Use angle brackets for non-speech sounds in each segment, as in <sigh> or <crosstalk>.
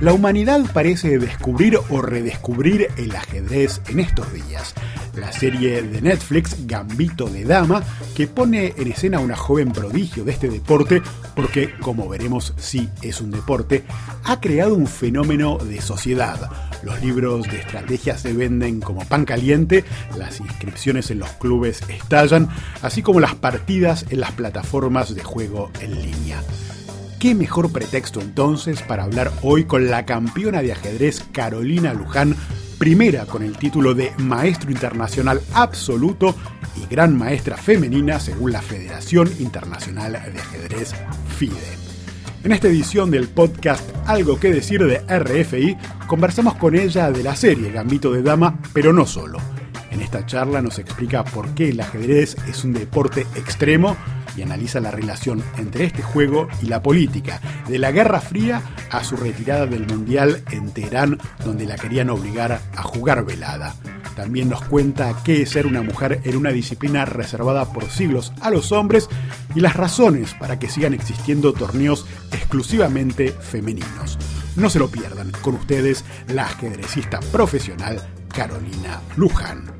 La humanidad parece descubrir o redescubrir el ajedrez en estos días. La serie de Netflix Gambito de Dama, que pone en escena a una joven prodigio de este deporte, porque como veremos sí es un deporte, ha creado un fenómeno de sociedad. Los libros de estrategia se venden como pan caliente, las inscripciones en los clubes estallan, así como las partidas en las plataformas de juego en línea. ¿Qué mejor pretexto entonces para hablar hoy con la campeona de ajedrez Carolina Luján, primera con el título de Maestro Internacional Absoluto y Gran Maestra Femenina según la Federación Internacional de Ajedrez FIDE? En esta edición del podcast Algo que decir de RFI, conversamos con ella de la serie Gambito de Dama, pero no solo. En esta charla nos explica por qué el ajedrez es un deporte extremo y analiza la relación entre este juego y la política, de la Guerra Fría a su retirada del Mundial en Teherán, donde la querían obligar a jugar velada. También nos cuenta qué es ser una mujer en una disciplina reservada por siglos a los hombres y las razones para que sigan existiendo torneos exclusivamente femeninos. No se lo pierdan, con ustedes la ajedrecista profesional Carolina Luján.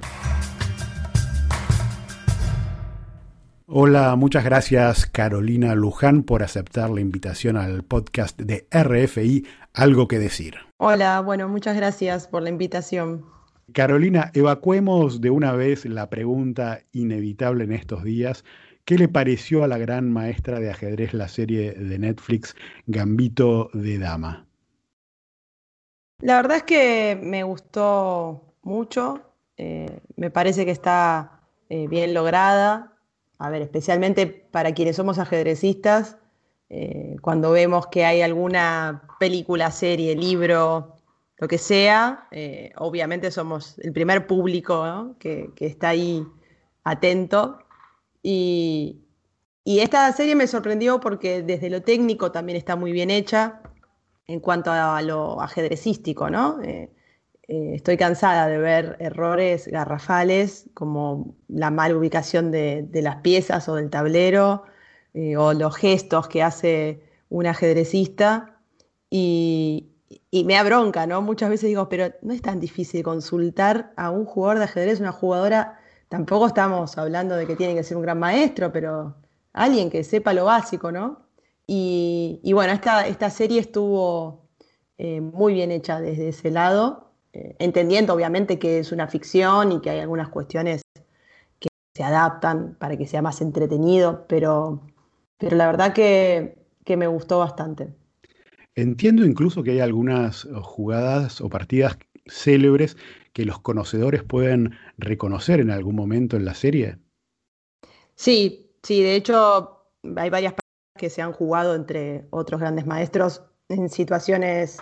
Hola, muchas gracias Carolina Luján por aceptar la invitación al podcast de RFI Algo que decir. Hola, bueno, muchas gracias por la invitación. Carolina, evacuemos de una vez la pregunta inevitable en estos días. ¿Qué le pareció a la gran maestra de ajedrez la serie de Netflix Gambito de Dama? La verdad es que me gustó mucho, eh, me parece que está eh, bien lograda, a ver, especialmente para quienes somos ajedrecistas, eh, cuando vemos que hay alguna película, serie, libro, lo que sea, eh, obviamente somos el primer público que, está ahí atento. Y, esta serie me sorprendió porque desde lo técnico también está muy bien hecha en cuanto a lo ajedrecístico, ¿no? Eh, eh, estoy cansada de ver errores garrafales como la mal ubicación de, las piezas o del tablero eh, o los gestos que hace un ajedrecista y, me da bronca, ¿no? Muchas veces digo, pero no es tan difícil consultar a un jugador de ajedrez, una jugadora, tampoco estamos hablando de que tiene que ser un gran maestro, pero alguien que sepa lo básico, ¿no? Y, bueno, esta, esta serie estuvo eh, muy bien hecha desde ese lado eh, entendiendo obviamente que es una ficción y que hay algunas cuestiones que se adaptan para que sea más entretenido, pero, pero la verdad que, que me gustó bastante. Entiendo incluso que hay algunas jugadas o partidas célebres que los conocedores pueden reconocer en algún momento en la serie. Sí, sí, de hecho hay varias partidas que se han jugado entre otros grandes maestros en situaciones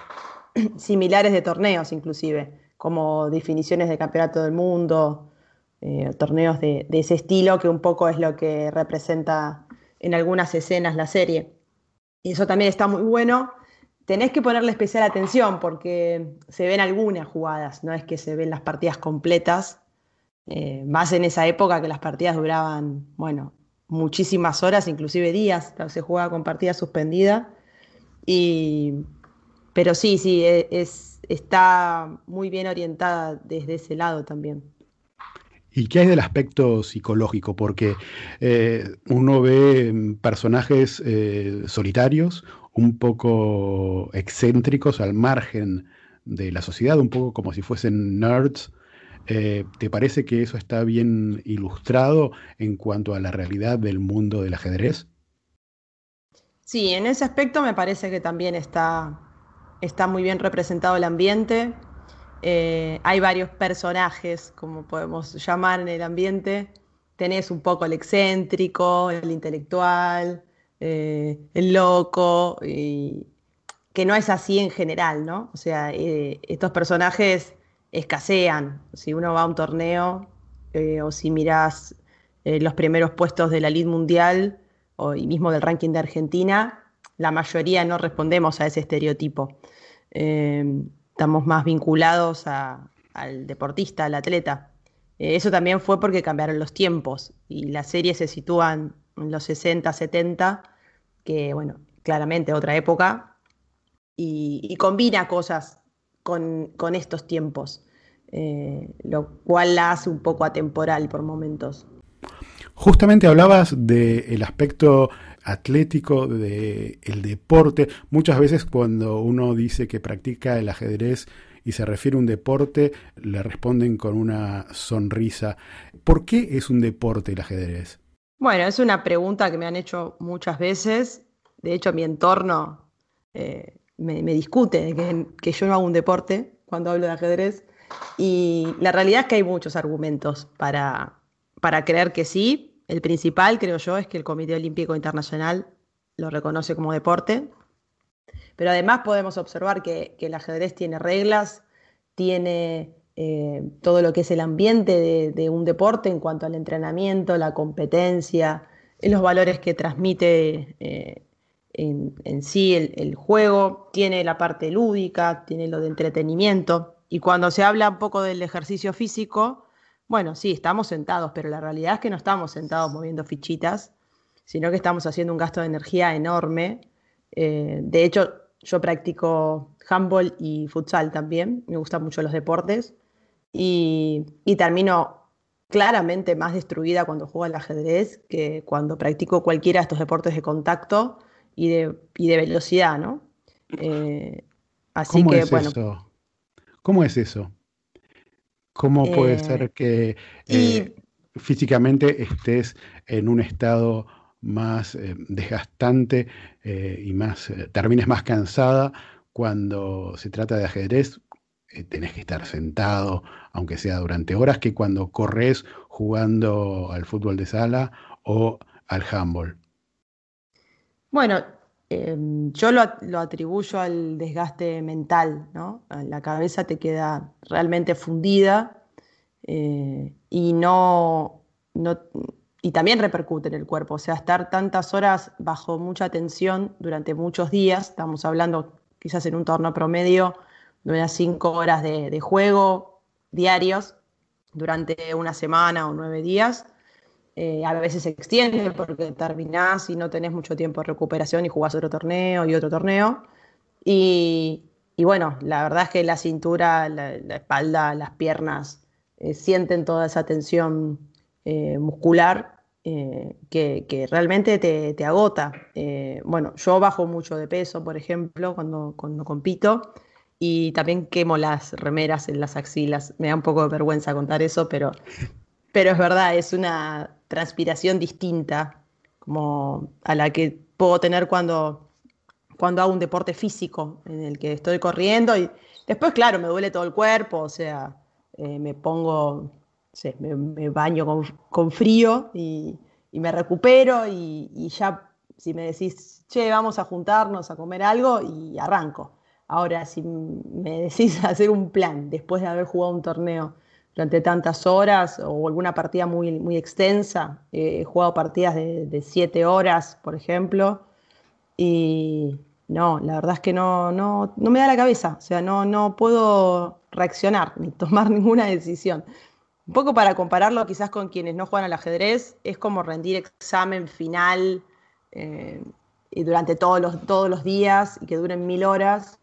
<clears throat> similares de torneos inclusive, como definiciones de campeonato del mundo, eh, torneos de, ese estilo, que un poco es lo que representa en algunas escenas la serie. Y eso también está muy bueno. Tenés que ponerle especial atención porque se ven algunas jugadas, no es que se ven las partidas completas, eh, más en esa época que las partidas duraban, bueno, muchísimas horas, inclusive días, se jugaba con partida suspendida. Y, pero sí, sí, e, es, está muy bien orientada desde ese lado también. ¿Y qué hay del aspecto psicológico? Porque eh, uno ve mm, personajes eh, solitarios, un poco excéntricos al margen de la sociedad, un poco como si fuesen nerds. Eh, ¿Te parece que eso está bien ilustrado en cuanto a la realidad del mundo del ajedrez? Sí, en ese aspecto me parece que también está está muy bien representado el ambiente. Eh, hay varios personajes, como podemos llamar en el ambiente. Tenés un poco el excéntrico, el intelectual, eh, el loco, y que no es así en general, ¿no? O sea, eh, estos personajes escasean. Si uno va a un torneo o si mirás los primeros puestos de la Lid Mundial o y mismo del ranking de Argentina, la mayoría no respondemos a ese estereotipo. Em, estamos más vinculados al deportista, al atleta. Eh, eso también fue porque cambiaron los tiempos y las series se sitúan en los 60, 70, que bueno, claramente otra época, y, combina cosas con, estos tiempos, eh, lo cual la hace un poco atemporal por momentos. Justamente hablabas del aspecto atlético del deporte. Muchas veces cuando uno dice que practica el ajedrez y se refiere a un deporte, le responden con una sonrisa. ¿Por qué es un deporte el ajedrez? Bueno, es una pregunta que me han hecho muchas veces. De hecho, mi entorno eh, me, discute de que, yo no hago un deporte cuando hablo de ajedrez. Y la realidad es que hay muchos argumentos para, para creer que sí. El principal, creo yo, es que el Comité Olímpico Internacional lo reconoce como deporte. Pero además podemos observar que, el ajedrez tiene reglas, tiene eh, todo lo que es el ambiente de, un deporte en cuanto al entrenamiento, la competencia, los valores que transmite eh, en, sí el, juego, tiene la parte lúdica, tiene lo de entretenimiento. Y cuando se habla un poco del ejercicio físico, bueno, sí, estamos sentados, pero la realidad es que no estamos sentados moviendo fichitas, sino que estamos haciendo un gasto de energía enorme. Eh, de hecho, yo practico handball y futsal también, me gustan mucho los deportes y, y termino claramente más destruida cuando juego al ajedrez que cuando practico cualquiera de estos deportes de contacto y de, de velocidad, ¿no? <laughs> Eh, así ¿Cómo que, es bueno. Eso? ¿Cómo es eso? ¿Cómo puede eh, ser que eh, físicamente estés en un estado más desgastante y más termines más cansada cuando se trata de ajedrez? tenés que estar sentado, aunque sea durante horas, que cuando corres jugando al fútbol de sala o al handball. Bueno, em, yo lo, atribuyo al desgaste mental, ¿no? La cabeza te queda realmente fundida eh, y no, y también repercute en el cuerpo. O sea, estar tantas horas bajo mucha tensión durante muchos días, estamos hablando quizás en un torneo promedio de unas cinco horas de juego diarios durante una semana o nueve días eh, a veces se extiende porque terminás y no tenés mucho tiempo de recuperación y jugás otro torneo y otro torneo. Y, bueno, la verdad es que la cintura, la, espalda, las piernas eh, sienten toda esa tensión eh, muscular que, realmente te, agota. bueno, yo bajo mucho de peso, por ejemplo, cuando, cuando compito. Y también quemo las remeras en las axilas. Me da un poco de vergüenza contar eso, pero, pero es verdad, es una transpiración distinta como a la que puedo tener cuando, cuando hago un deporte físico en el que estoy corriendo y después, claro, me duele todo el cuerpo, o sea, eh, me pongo, me, baño con, frío y, me recupero y, ya si me decís, che, vamos a juntarnos a comer algo y arranco. Ahora, si me decís <laughs> hacer un plan después de haber jugado un torneo durante tantas horas o alguna partida muy, extensa. he jugado partidas de, siete horas, por ejemplo, y no, la verdad es que no, no, no me da la cabeza, o sea, no, no puedo reaccionar ni <laughs> tomar ninguna decisión. Un poco para compararlo quizás con quienes no juegan al ajedrez, es como rendir examen final eh, y durante todos los, todos los días y que duren mil horas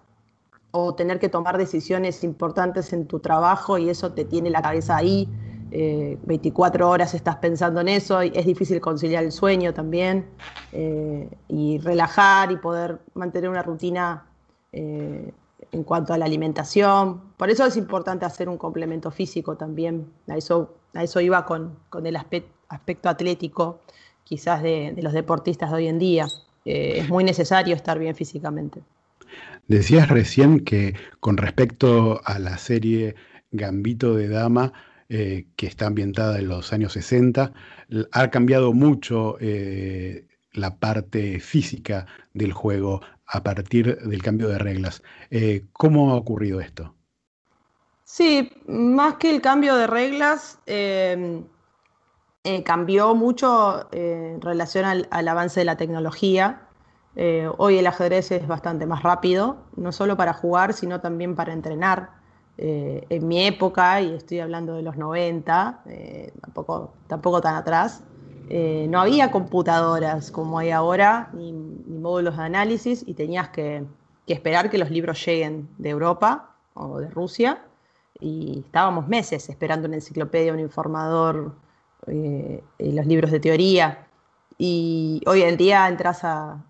o tener que tomar decisiones importantes en tu trabajo y eso te tiene la cabeza ahí. 24 eh, horas estás pensando en eso, es difícil conciliar el sueño también, eh, y relajar y poder mantener una rutina eh, en cuanto a la alimentación. Por eso es importante hacer un complemento físico también. A eso, a eso iba con, el aspecto, atlético, quizás de los deportistas de hoy en día. es muy necesario estar bien físicamente. Decías recién que con respecto a la serie Gambito de Dama, eh, que está ambientada en los años 60, ha cambiado mucho eh, la parte física del juego a partir del cambio de reglas. Eh, ¿Cómo ha ocurrido esto? Sí, más que el cambio de reglas, cambió mucho en relación al avance de la tecnología. Eh, hoy el ajedrez es bastante más rápido, no solo para jugar, sino también para entrenar. Eh, en mi época, y estoy hablando de los 90, eh, tampoco, tan atrás, no había computadoras como hay ahora, ni, módulos de análisis, y tenías que, esperar que los libros lleguen de Europa o de Rusia. Y estábamos meses esperando una enciclopedia, un informador, los libros de teoría. Y hoy en día entras a,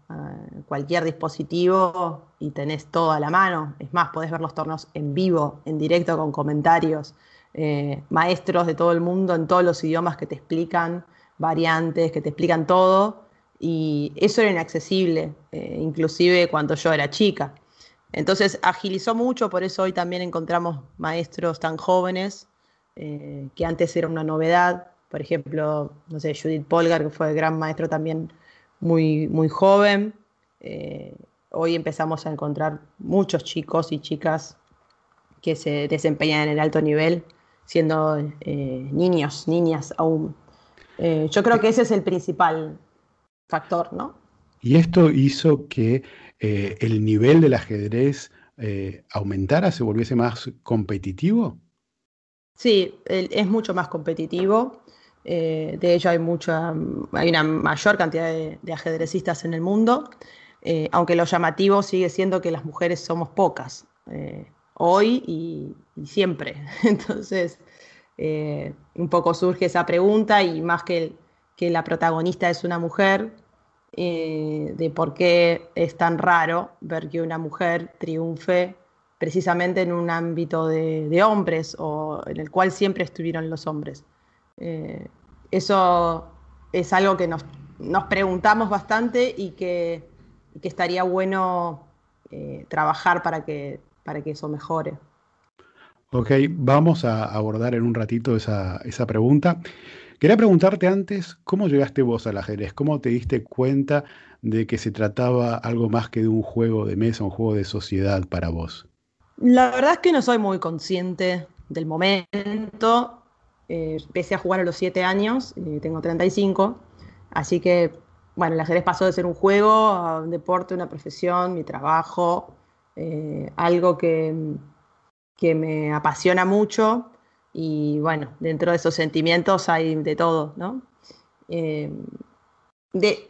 cualquier dispositivo y tenés todo a la mano. Es más, podés ver los torneos en vivo, en directo, con comentarios, eh, maestros de todo el mundo en todos los idiomas que te explican variantes, que te explican todo. Y eso era inaccesible, eh, inclusive cuando yo era chica. Entonces agilizó mucho, por eso hoy también encontramos maestros tan jóvenes, eh, que antes era una novedad. Por ejemplo, no sé, Judith Polgar, que fue gran maestro también muy, muy joven. Eh, hoy empezamos a encontrar muchos chicos y chicas que se desempeñan en el alto nivel, siendo niños, niñas aún. yo creo que ese es el principal factor, ¿no? Y esto hizo que eh, el nivel del ajedrez eh, aumentara, se volviese más competitivo. Sí, es mucho más competitivo. Eh, de hecho, hay mucha, hay una mayor cantidad de, ajedrecistas en el mundo, aunque lo llamativo sigue siendo que las mujeres somos pocas, hoy y, siempre. <laughs> Entonces, un poco surge esa pregunta y más que, que la protagonista es una mujer, eh, de por qué es tan raro ver que una mujer triunfe precisamente en un ámbito de, hombres o en el cual siempre estuvieron los hombres. Eh, eso es algo que nos, preguntamos bastante y que, estaría bueno eh, trabajar para que, para que eso mejore. Ok, vamos a abordar en un ratito esa, esa pregunta. Quería preguntarte antes, ¿cómo llegaste vos al ajedrez? ¿Cómo te diste cuenta de que se trataba algo más que de un juego de mesa, un juego de sociedad para vos? La verdad es que no soy muy consciente del momento. Eh, empecé a jugar a los 7 años, eh, tengo 35, así que, bueno, el ajedrez pasó de ser un juego a un deporte, una profesión, mi trabajo, eh, algo que, que me apasiona mucho y bueno, dentro de esos sentimientos hay de todo, ¿no? De,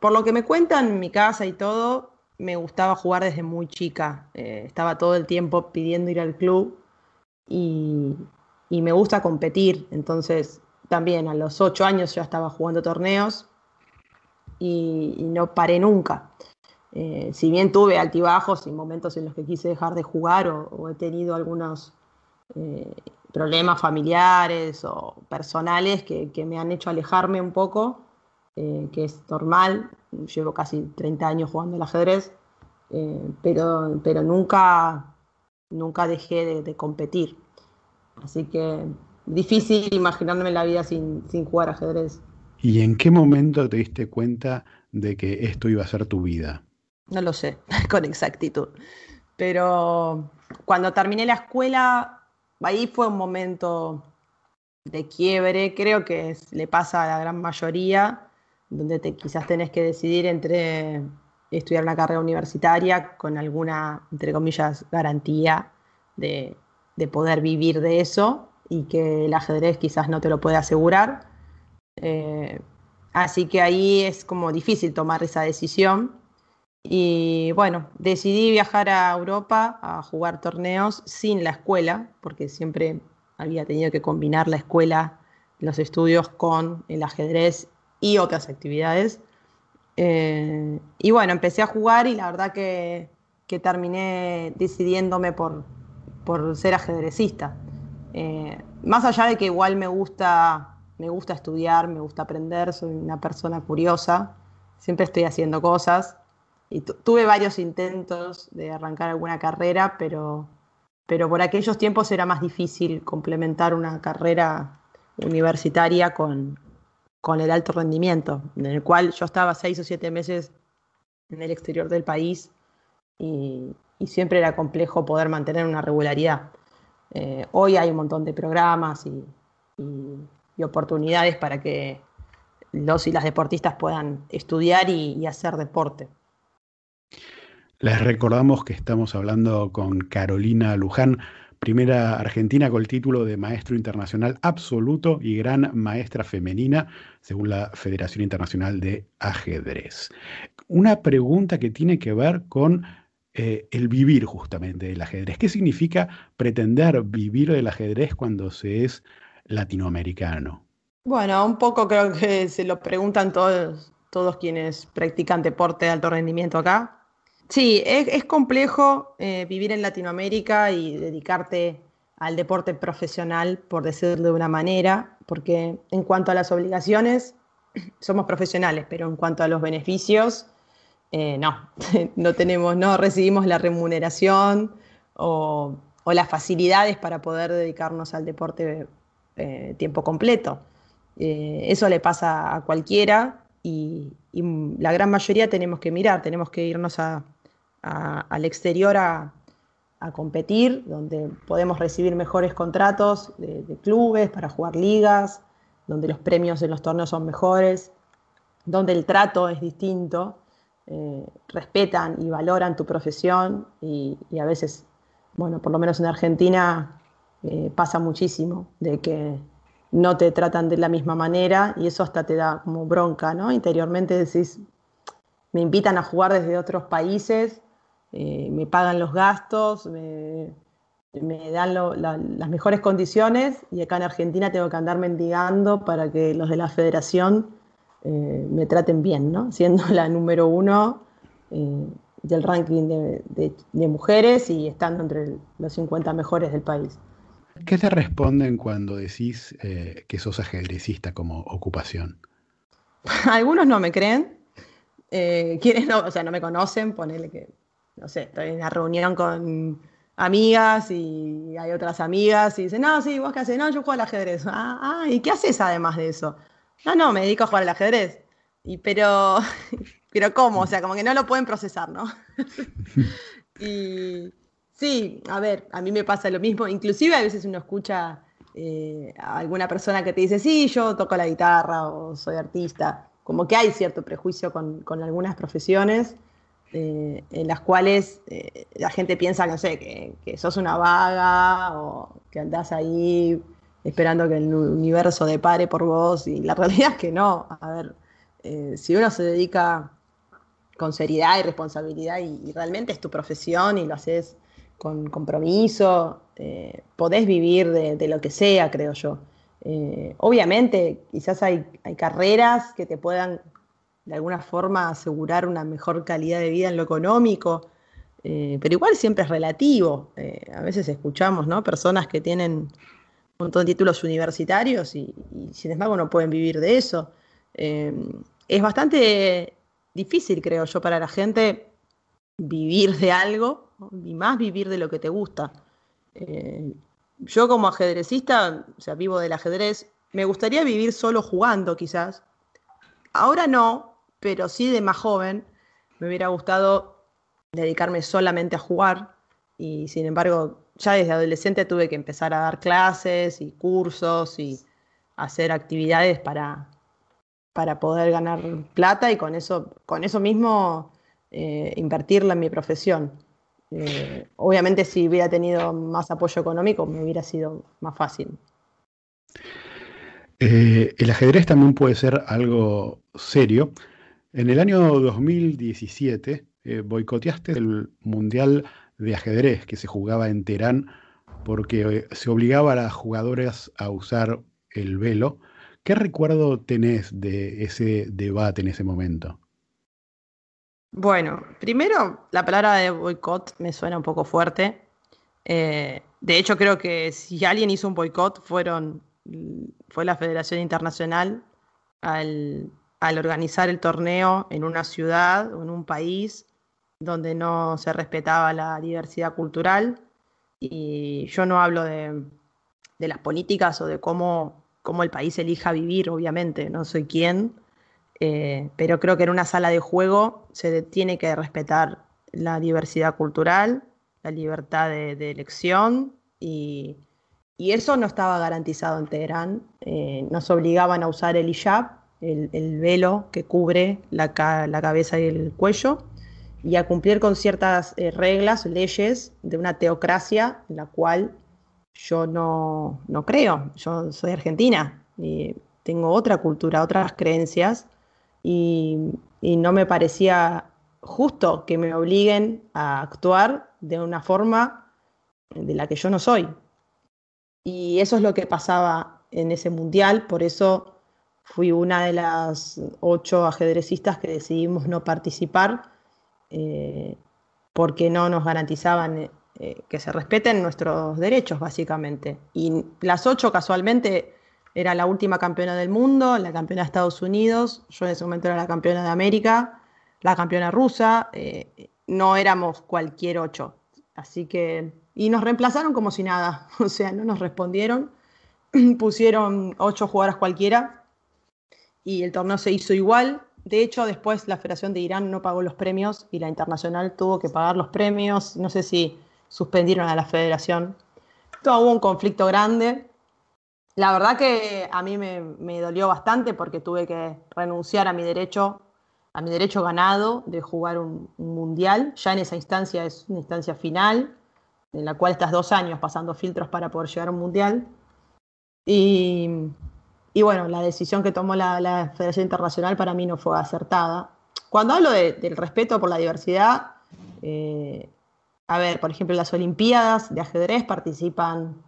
por lo que me cuentan en mi casa y todo, me gustaba jugar desde muy chica. Estaba todo el tiempo pidiendo ir al club y, me gusta competir. Entonces, también a los ocho años ya estaba jugando torneos y, no paré nunca. Eh, si bien tuve altibajos y momentos en los que quise dejar de jugar o, he tenido algunos problemas familiares o personales que, me han hecho alejarme un poco, eh, que es normal. Llevo casi 30 años jugando al ajedrez, eh, pero, pero nunca, nunca dejé de, competir. Así que difícil imaginarme la vida sin, sin jugar ajedrez. ¿Y en qué momento te diste cuenta de que esto iba a ser tu vida? No lo sé, <laughs> con exactitud. Pero cuando terminé la escuela ahí fue un momento de quiebre, creo que le pasa a la gran mayoría, donde te, quizás tenés que decidir entre estudiar una carrera universitaria con alguna, entre comillas, garantía de, poder vivir de eso y que el ajedrez quizás no te lo puede asegurar. Eh, así que ahí es como difícil tomar esa decisión. Y bueno, decidí viajar a Europa a jugar torneos sin la escuela, porque siempre había tenido que combinar la escuela, los estudios con el ajedrez y otras actividades. Eh, y bueno, empecé a jugar y la verdad que, terminé decidiéndome por, ser ajedrecista. Eh, más allá de que igual me gusta, me gusta estudiar, me gusta aprender, soy una persona curiosa, siempre estoy haciendo cosas. Y tuve varios intentos de arrancar alguna carrera, pero, pero por aquellos tiempos era más difícil complementar una carrera universitaria con, con el alto rendimiento, en el cual yo estaba seis o siete meses en el exterior del país y, siempre era complejo poder mantener una regularidad. Eh, hoy hay un montón de programas y, oportunidades para que los y las deportistas puedan estudiar y hacer deporte. Les recordamos que estamos hablando con Carolina Luján, primera argentina con el título de Maestro Internacional Absoluto y Gran Maestra Femenina, según la Federación Internacional de Ajedrez. Una pregunta que tiene que ver con eh, el vivir justamente del ajedrez. ¿Qué significa pretender vivir del ajedrez cuando se es latinoamericano? Bueno, un poco creo que se lo preguntan todos, todos quienes practican deporte de alto rendimiento acá. Sí, es, complejo eh, vivir en Latinoamérica y dedicarte al deporte profesional, por decirlo de una manera, porque en cuanto a las obligaciones, <clears throat> somos profesionales, pero en cuanto a los beneficios, eh, no, <laughs> no tenemos, no recibimos la remuneración o, las facilidades para poder dedicarnos al deporte eh, tiempo completo. Eh, eso le pasa a cualquiera y, la gran mayoría tenemos que mirar, tenemos que irnos al exterior a, competir, donde podemos recibir mejores contratos de, de clubes para jugar ligas, donde los premios en los torneos son mejores, donde el trato es distinto eh, respetan y valoran tu profesión y, a veces, bueno, por lo menos en Argentina eh, pasa muchísimo de que no te tratan de la misma manera y eso hasta te da como bronca, ¿no? Interiormente decís, me invitan a jugar desde otros países, eh, me pagan los gastos, me, dan las mejores condiciones y acá en Argentina tengo que andar mendigando para que los de la federación eh, me traten bien, ¿no? <laughs> Siendo la número uno eh, del ranking de, mujeres y estando entre los 50 mejores del país. ¿Qué te responden cuando decís eh, que sos ajedrecista como ocupación? <laughs> Algunos no me creen, quienes no, o sea, no me conocen, ponele que, no sé, estoy en una reunión con amigas y hay otras amigas y dicen, no, sí, vos qué haces, no, yo juego al ajedrez. Ah, ah, ¿y qué haces además de eso? No, no, me dedico a jugar al ajedrez. Y, pero, <laughs> pero ¿cómo? O sea, como que no lo pueden procesar, ¿no? <laughs> y sí, a ver, a mí me pasa lo mismo. Inclusive a veces uno escucha eh, a alguna persona que te dice, sí, yo toco la guitarra o soy artista. Como que hay cierto prejuicio con, algunas profesiones. Eh, en las cuales eh, la gente piensa, no sé, que, que, sos una vaga o que andás ahí esperando que el universo depare por vos y la <laughs> realidad es que no. A ver, eh, si uno se dedica con seriedad y responsabilidad y, realmente es tu profesión y lo haces con compromiso, eh, podés vivir de, lo que sea, creo yo. Eh, obviamente, quizás hay, hay, carreras que te puedan de alguna forma asegurar una mejor calidad de vida en lo económico, pero igual siempre es relativo. a veces escuchamos ¿no? personas que tienen montón de títulos universitarios y, sin embargo no pueden vivir de eso. Eh, es bastante difícil, creo yo, para la gente vivir de algo y más vivir de lo que te gusta. Eh, yo como ajedrecista, o sea, vivo del ajedrez, me gustaría vivir solo jugando quizás. Ahora no, pero sí de más joven me hubiera gustado dedicarme solamente a jugar y sin embargo ya desde adolescente tuve que empezar a dar clases y cursos y hacer actividades para, para poder ganar plata y con eso, con eso mismo eh, invertirla en mi profesión. Eh, obviamente si hubiera tenido más apoyo económico me hubiera sido más fácil. Eh, el ajedrez también puede ser algo serio. En el año 2017 boicoteaste el Mundial de ajedrez que se jugaba en Teherán porque eh, se obligaba a las jugadoras a usar el velo. ¿Qué recuerdo tenés de ese debate en ese momento? Bueno, primero la palabra de boicot me suena un poco fuerte. Eh, de hecho, creo que si alguien hizo un boicot fueron, fue la Federación Internacional al, al organizar el torneo en una ciudad o en un país donde no se respetaba la diversidad cultural. Y yo no hablo de, las políticas o de cómo, cómo, el país elija vivir, obviamente, no soy quien, eh, pero creo que en una sala de juego se tiene que respetar la diversidad cultural, la libertad de, elección y, eso no estaba garantizado en Teherán. Eh, nos obligaban a usar el hijab, el, velo que cubre la, la cabeza y el cuello, y a cumplir con ciertas eh, reglas, leyes de una teocracia en la cual yo no, creo. Yo soy argentina y tengo otra cultura, otras creencias y, no me parecía justo que me obliguen a actuar de una forma de la que yo no soy. Y eso es lo que pasaba en ese mundial, por eso fui una de las ocho ajedrecistas que decidimos no participar, eh, porque no nos garantizaban eh, que se respeten nuestros derechos, básicamente. Y las ocho casualmente era la última campeona del mundo, la campeona de Estados Unidos, yo en ese momento era la campeona de América, la campeona rusa, eh, no éramos cualquier ocho. Así que, y nos reemplazaron como si nada, <laughs> o sea, no nos respondieron, <clears throat> pusieron ocho jugadoras cualquiera y el torneo se hizo igual. De hecho, después la Federación de Irán no pagó los premios y la Internacional tuvo que pagar los premios. No sé si suspendieron a la federación. Todo hubo un conflicto grande. La verdad que a mí me, dolió bastante porque tuve que renunciar a mi derecho, a mi derecho ganado de jugar un, mundial. Ya en esa instancia es una instancia final, en la cual estás dos años pasando filtros para poder llegar a un mundial. Y, bueno, la decisión que tomó la, Federación Internacional para mí no fue acertada. Cuando hablo del respeto por la diversidad, eh, a ver, por ejemplo, las Olimpiadas de ajedrez participan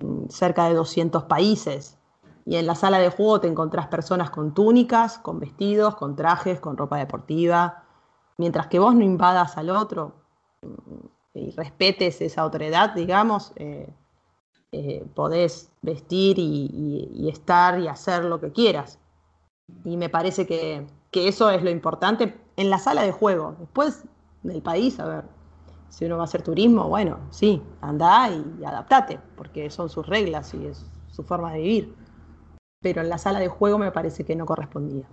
mm, cerca de 200 países y en la sala de juego te encontrás personas con túnicas, con vestidos, con trajes, con ropa deportiva, mientras que vos no invadas al otro mm, y respetes esa otredad, digamos, eh, eh, podés vestir y, estar y hacer lo que quieras. Y me parece que, que eso es lo importante en la sala de juego. Después del país, a ver, si uno va a hacer turismo, bueno, sí, anda y adaptate, porque son sus reglas y es su forma de vivir. Pero en la sala de juego me parece que no correspondía.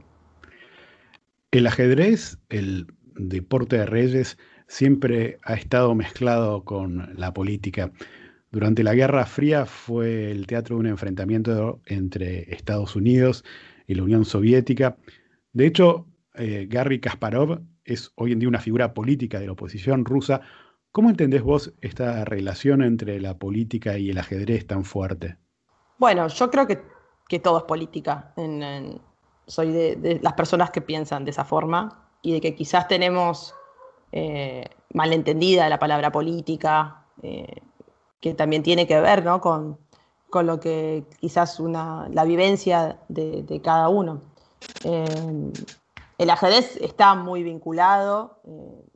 El ajedrez, el deporte de reyes, siempre ha estado mezclado con la política. Durante la Guerra Fría fue el teatro de un enfrentamiento entre Estados Unidos y la Unión Soviética. De hecho, eh, Garry Kasparov es hoy en día una figura política de la oposición rusa ¿Cómo entendés vos esta relación entre la política y el ajedrez tan fuerte? Bueno, yo creo que, todo es política. soy de, las personas que piensan de esa forma y de que quizás tenemos eh, malentendida la palabra política, eh, que también tiene que ver con, lo que quizás una, la vivencia de, cada uno. Eh, el ajedrez está muy vinculado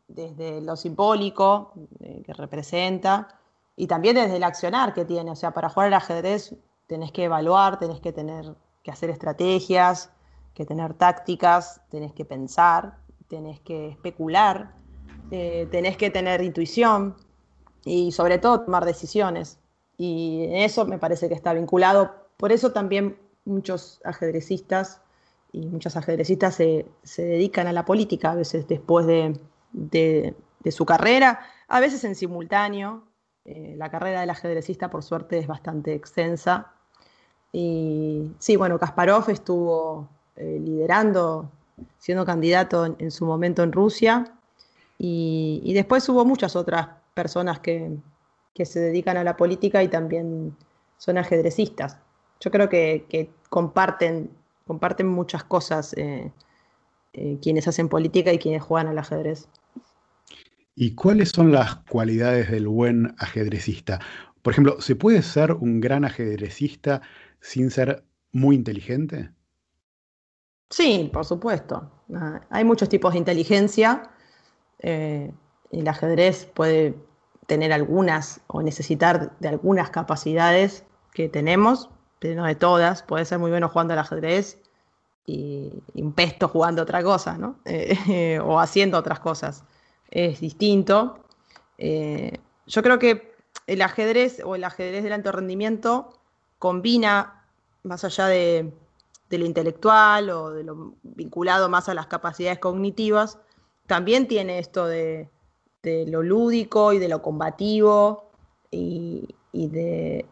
desde lo simbólico eh, que representa y también desde el accionar que tiene. O sea, para jugar al ajedrez tenés que evaluar, tenés que tener que hacer estrategias, que tener tácticas, tenés que pensar, tenés que especular, eh, tenés que tener intuición y sobre todo tomar decisiones. Y eso me parece que está vinculado. Por eso también muchos ajedrecistas y muchas ajedrecistas se dedican a la política a veces después de, de, su carrera, a veces en simultáneo. Eh, la carrera del ajedrecista, por suerte, es bastante extensa. Y sí, bueno, Kasparov estuvo eh, liderando, siendo candidato en, su momento en Rusia. Y, después hubo muchas otras personas que, se dedican a la política y también son ajedrecistas. Yo creo que, comparten, comparten muchas cosas eh, quienes hacen política y quienes juegan al ajedrez. ¿Y cuáles son las cualidades del buen ajedrecista? Por ejemplo, ¿se puede ser un gran ajedrecista sin ser muy inteligente? Sí, por supuesto. Ah, hay muchos tipos de inteligencia. Eh, el ajedrez puede tener algunas o necesitar de algunas capacidades que tenemos, pero no de todas. Puede ser muy bueno jugando al ajedrez y, un pesto jugando otra cosa, ¿no? <laughs> Eh, o haciendo otras cosas es distinto. Eh, yo creo que el ajedrez o el ajedrez del alto rendimiento combina, más allá de, lo intelectual o de lo vinculado más a las capacidades cognitivas, también tiene esto de, lo lúdico y de lo combativo y, de,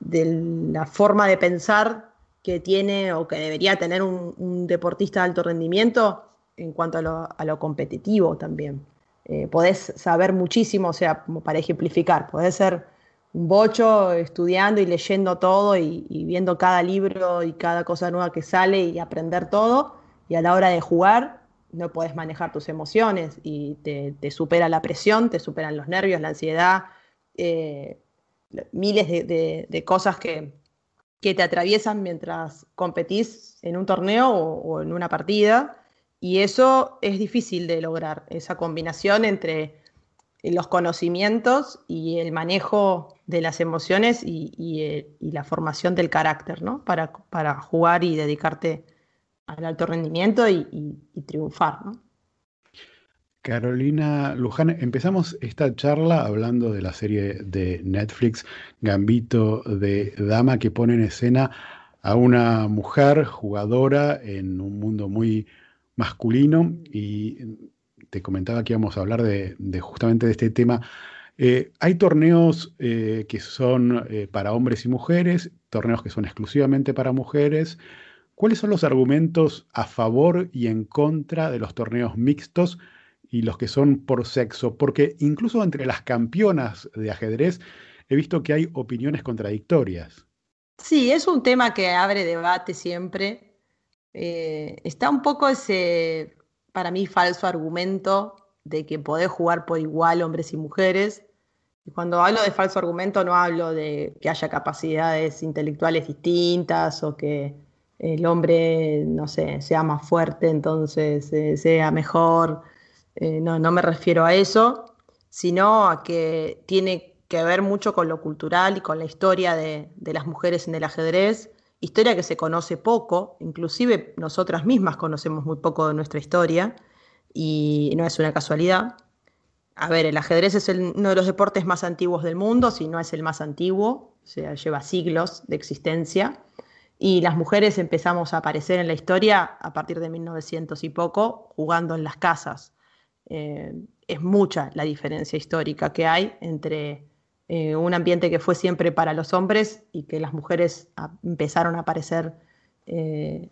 la forma de pensar que tiene o que debería tener un, deportista de alto rendimiento en cuanto a lo competitivo también. Eh, podés saber muchísimo, o sea, como para ejemplificar, podés ser un bocho estudiando y leyendo todo y, viendo cada libro y cada cosa nueva que sale y aprender todo, y a la hora de jugar no puedes manejar tus emociones y te, supera la presión, te superan los nervios, la ansiedad, eh, miles de, cosas que, te atraviesan mientras competís en un torneo o, en una partida. Y eso es difícil de lograr, esa combinación entre los conocimientos y el manejo de las emociones y, eh, la formación del carácter, ¿no? Para, para jugar y dedicarte al alto rendimiento y, triunfar. ¿no? Carolina Luján, empezamos esta charla hablando de la serie de Netflix Gambito de Dama que pone en escena a una mujer jugadora en un mundo muy masculino y te comentaba que íbamos a hablar de, justamente de este tema. Eh, hay torneos eh, que son eh, para hombres y mujeres, torneos que son exclusivamente para mujeres, ¿Cuáles son los argumentos a favor y en contra de los torneos mixtos y los que son por sexo? Porque incluso entre las campeonas de ajedrez he visto que hay opiniones contradictorias. Sí, es un tema que abre debate siempre. Eh, está un poco ese, para mí, falso argumento de que podés jugar por igual hombres y mujeres. Y cuando hablo de falso argumento no hablo de que haya capacidades intelectuales distintas o que el hombre, no sé, sea más fuerte, entonces eh, sea mejor. Eh, no, no me refiero a eso, sino a que tiene que ver mucho con lo cultural y con la historia de, las mujeres en el ajedrez, historia que se conoce poco, inclusive nosotras mismas conocemos muy poco de nuestra historia y no es una casualidad. A ver, el ajedrez es uno de los deportes más antiguos del mundo, si no es el más antiguo, o sea, lleva siglos de existencia y las mujeres empezamos a aparecer en la historia a partir de 1900 y poco, jugando en las casas. Eh, es mucha la diferencia histórica que hay entre eh, un ambiente que fue siempre para los hombres y que las mujeres empezaron a aparecer eh,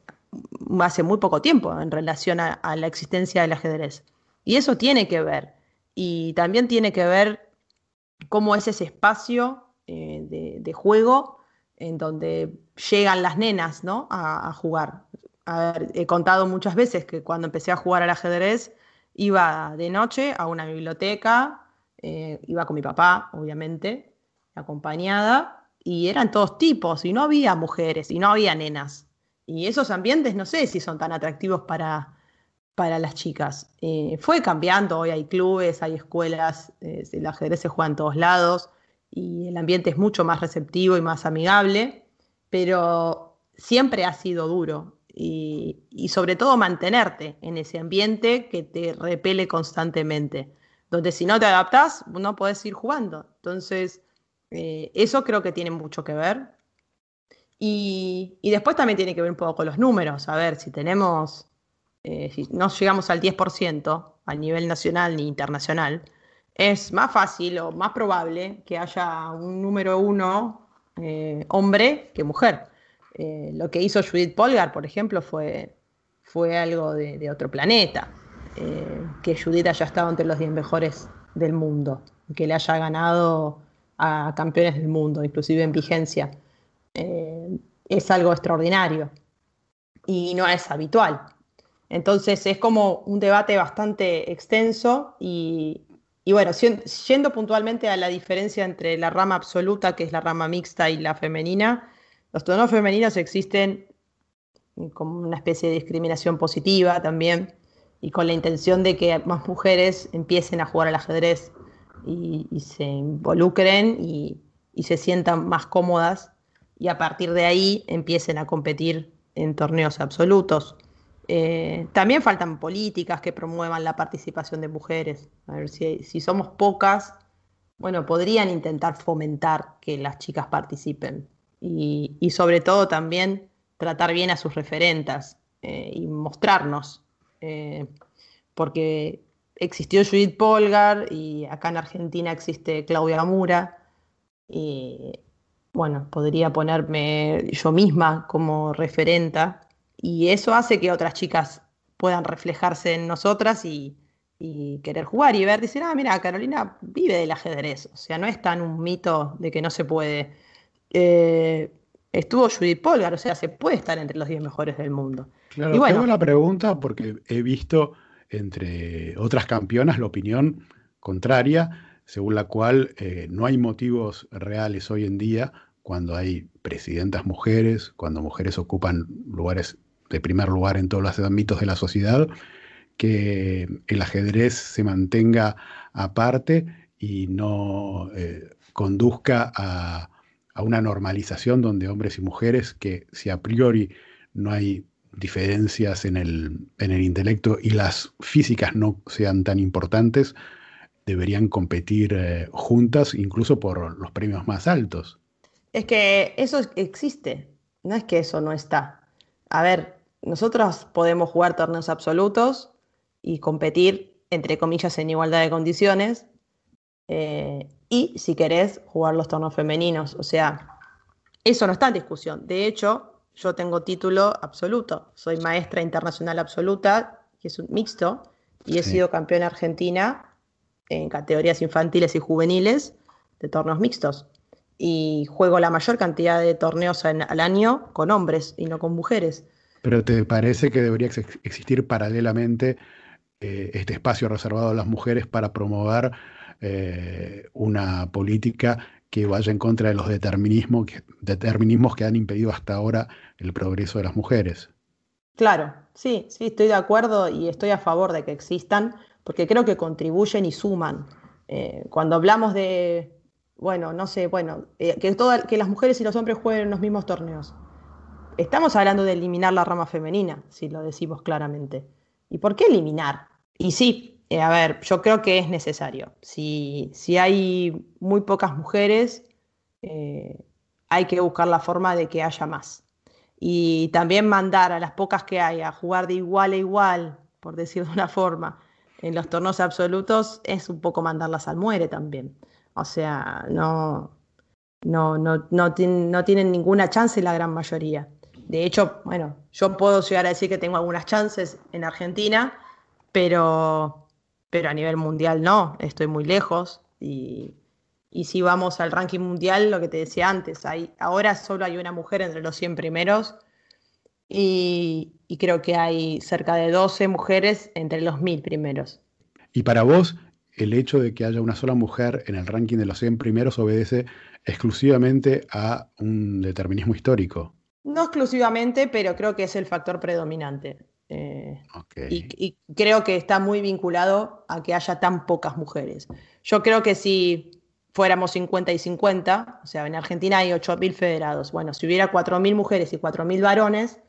hace muy poco tiempo en relación a, la existencia del ajedrez. Y eso tiene que ver. Y también tiene que ver cómo es ese espacio de juego en donde llegan las nenas ¿no? a, jugar. he contado muchas veces que cuando empecé a jugar al ajedrez iba de noche a una biblioteca, eh, iba con mi papá, obviamente, acompañada, y eran todos tipos, y no había mujeres, y no había nenas. Y esos ambientes no sé si son tan atractivos para, para las chicas. Eh, fue cambiando, hoy hay clubes, hay escuelas, eh, el ajedrez se juega en todos lados y el ambiente es mucho más receptivo y más amigable, pero siempre ha sido duro y, sobre todo mantenerte en ese ambiente que te repele constantemente, donde si no te adaptas no puedes ir jugando. Entonces, eh, eso creo que tiene mucho que ver. Y, después también tiene que ver un poco con los números, a ver si tenemos, eh, si no llegamos al 10% a nivel nacional ni internacional, es más fácil o más probable que haya un número uno eh, hombre que mujer. Eh, lo que hizo Judith Polgar, por ejemplo, fue, fue algo de, otro planeta. Eh, que Judith haya estado entre los 10 mejores del mundo, que le haya ganado a campeones del mundo, inclusive en vigencia. es algo extraordinario y no es habitual. Entonces es como un debate bastante extenso y, y bueno, yendo puntualmente a la diferencia entre la rama absoluta, que es la rama mixta, y la femenina, los torneos femeninos existen como una especie de discriminación positiva también, y con la intención de que más mujeres empiecen a jugar al ajedrez y, se involucren y, y se sientan más cómodas, y a partir de ahí empiecen a competir en torneos absolutos. Eh, también faltan políticas que promuevan la participación de mujeres. A ver, si, somos pocas, bueno, podrían intentar fomentar que las chicas participen. Y, sobre todo también tratar bien a sus referentas eh, y mostrarnos. Eh, porque existió Judith Polgar y acá en Argentina existe Claudia Gamura. Y bueno, podría ponerme yo misma como referenta y eso hace que otras chicas puedan reflejarse en nosotras y, querer jugar y ver, decir, ah, mira, Carolina vive del ajedrez, o sea, no es tan un mito de que no se puede. Eh, estuvo Judith Polgar, o sea, se puede estar entre los 10 mejores del mundo. Claro, y bueno, tengo la pregunta porque he visto entre otras campeonas la opinión contraria, según la cual eh, no hay motivos reales hoy en día cuando hay presidentas mujeres, cuando mujeres ocupan lugares de primer lugar en todos los ámbitos de la sociedad, que el ajedrez se mantenga aparte y no eh, conduzca a, una normalización donde hombres y mujeres, que si a priori no hay diferencias en el, en el intelecto y las físicas no sean tan importantes, deberían competir eh, juntas incluso por los premios más altos. Es que eso existe, no es que eso no está. A ver, nosotros podemos jugar torneos absolutos y competir, entre comillas, en igualdad de condiciones. Eh, y si querés, jugar los torneos femeninos. O sea, eso no está en discusión. De hecho, yo tengo título absoluto. Soy maestra internacional absoluta, que es un mixto, y he sido campeona argentina en categorías infantiles y juveniles de torneos mixtos. Y juego la mayor cantidad de torneos al año con hombres y no con mujeres. Pero ¿te parece que debería existir paralelamente eh, este espacio reservado a las mujeres para promover eh, una política que vaya en contra de los determinismos que, determinismos que han impedido hasta ahora el progreso de las mujeres? Claro, sí, sí, estoy de acuerdo y estoy a favor de que existan, porque creo que contribuyen y suman. Eh, cuando hablamos de, bueno, no sé, bueno, que, que las mujeres y los hombres jueguen en los mismos torneos estamos hablando de eliminar la rama femenina, si lo decimos claramente. ¿Y por qué eliminar? Y sí, eh, a ver, yo creo que es necesario. Si, si hay muy pocas mujeres, eh, hay que buscar la forma de que haya más. Y también mandar a las pocas que hay a jugar de igual a igual, por decir de una forma, en los torneos absolutos, es un poco mandarlas al muere también. O sea, no, no, no, no, tienen ninguna chance la gran mayoría. De hecho, bueno, yo puedo llegar a decir que tengo algunas chances en Argentina, pero, pero a nivel mundial no, estoy muy lejos. Y, si vamos al ranking mundial, lo que te decía antes, ahora solo hay una mujer entre los 100 primeros y, creo que hay cerca de 12 mujeres entre los 1000 primeros. Y para vos, el hecho de que haya una sola mujer en el ranking de los 100 primeros obedece exclusivamente a un determinismo histórico. No exclusivamente, pero creo que es el factor predominante. Eh, y, creo que está muy vinculado a que haya tan pocas mujeres. Yo creo que si fuéramos 50 y 50, o sea, en Argentina hay 8.000 federados, bueno, si hubiera 4.000 mujeres y 4.000 varones,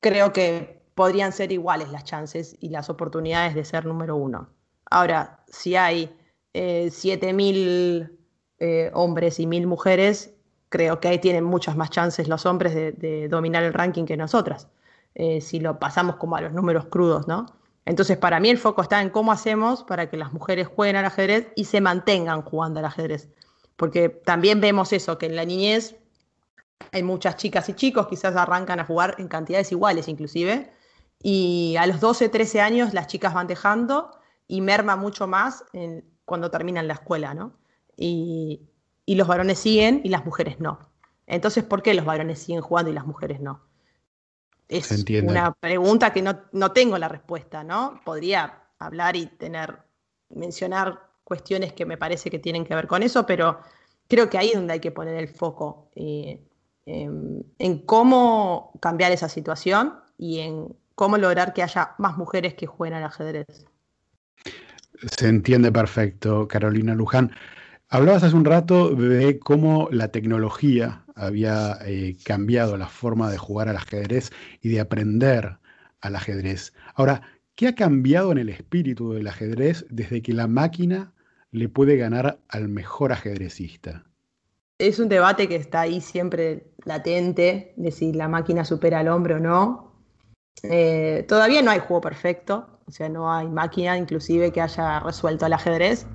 creo que podrían ser iguales las chances y las oportunidades de ser número uno. Ahora, si hay 7.000 eh, eh, hombres y 1.000 mujeres, creo que ahí tienen muchas más chances los hombres de, dominar el ranking que nosotras, eh, si lo pasamos como a los números crudos, ¿no? Entonces, para mí el foco está en cómo hacemos para que las mujeres jueguen al ajedrez y se mantengan jugando al ajedrez. Porque también vemos eso, que en la niñez hay muchas chicas y chicos, quizás arrancan a jugar en cantidades iguales inclusive, y a los 12, 13 años las chicas van dejando y merma mucho más cuando terminan la escuela, ¿no? Y, y los varones siguen y las mujeres no. Entonces, ¿por qué los varones siguen jugando y las mujeres no? Es una pregunta que no, tengo la respuesta, ¿no? Podría hablar y tener, mencionar cuestiones que me parece que tienen que ver con eso, pero creo que ahí es donde hay que poner el foco, eh, en, cómo cambiar esa situación y en cómo lograr que haya más mujeres que jueguen al ajedrez. Se entiende perfecto, Carolina Luján. Hablabas hace un rato de cómo la tecnología había eh, cambiado la forma de jugar al ajedrez y de aprender al ajedrez. Ahora, ¿qué ha cambiado en el espíritu del ajedrez desde que la máquina le puede ganar al mejor ajedrecista? Es un debate que está ahí siempre latente, de si la máquina supera al hombre o no. Eh, todavía no hay juego perfecto, o sea, no hay máquina inclusive que haya resuelto el ajedrez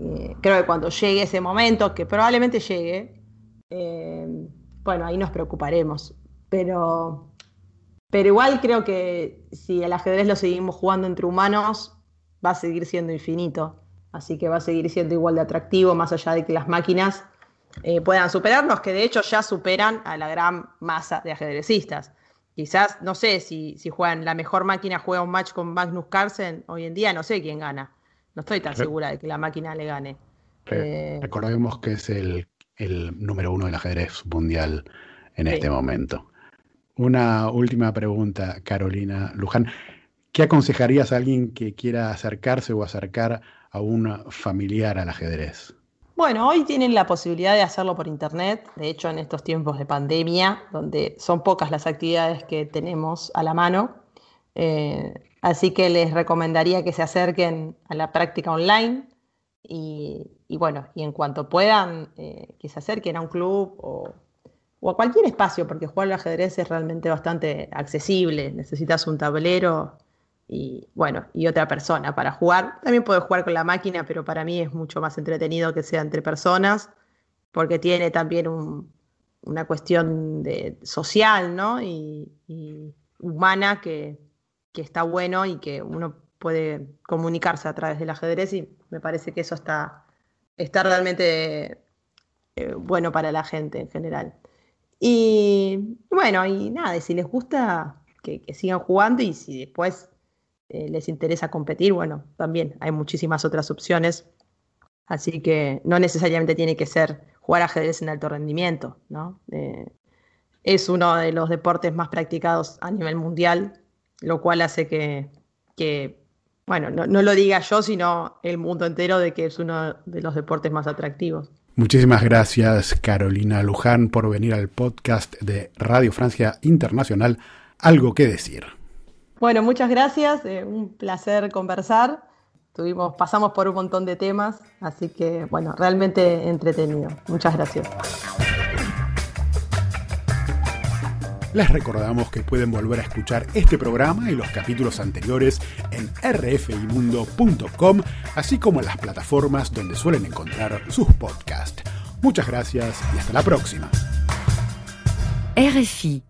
eh, creo que cuando llegue ese momento, que probablemente llegue, eh, bueno, ahí nos preocuparemos. Pero, pero igual creo que si el ajedrez lo seguimos jugando entre humanos, va a seguir siendo infinito. Así que va a seguir siendo igual de atractivo, más allá de que las máquinas puedan superarnos, que de hecho ya superan a la gran masa de ajedrecistas. Quizás, no sé, si, si juegan, la mejor máquina juega un match con Magnus Carlsen, hoy en día no sé quién gana. No estoy tan segura de que la máquina le gane. Eh, recordemos que es el, número uno del ajedrez mundial en este momento. Una última pregunta, Carolina Luján. ¿Qué aconsejarías a alguien que quiera acercarse o acercar a un familiar al ajedrez? Bueno, hoy tienen la posibilidad de hacerlo por internet. De hecho, en estos tiempos de pandemia, donde son pocas las actividades que tenemos a la mano, eh, así que les recomendaría que se acerquen a la práctica online y, bueno, y en cuanto puedan, eh, que se acerquen a un club o, o, a cualquier espacio, porque jugar al ajedrez es realmente bastante accesible. Necesitas un tablero y bueno, y otra persona para jugar. También puedo jugar con la máquina, pero para mí es mucho más entretenido que sea entre personas, porque tiene también una cuestión social, ¿no? Y, humana que, está bueno y que uno puede comunicarse a través del ajedrez y me parece que eso está, está realmente eh, bueno para la gente en general. Y bueno, y nada, si les gusta, que sigan jugando y si después eh, les interesa competir, bueno, también hay muchísimas otras opciones. Así que no necesariamente tiene que ser jugar ajedrez en alto rendimiento, ¿no? Eh, es uno de los deportes más practicados a nivel mundial, lo cual hace que, bueno, no, no, lo diga yo, sino el mundo entero de que es uno de los deportes más atractivos. Muchísimas gracias, Carolina Luján, por venir al podcast de Radio Francia Internacional. Algo que decir. Bueno, muchas gracias, eh, un placer conversar. Tuvimos, pasamos por un montón de temas, así que bueno, realmente entretenido. Muchas gracias. Les recordamos que pueden volver a escuchar este programa y los capítulos anteriores en rfimundo.com, así como en las plataformas donde suelen encontrar sus podcasts. Muchas gracias y hasta la próxima. RFI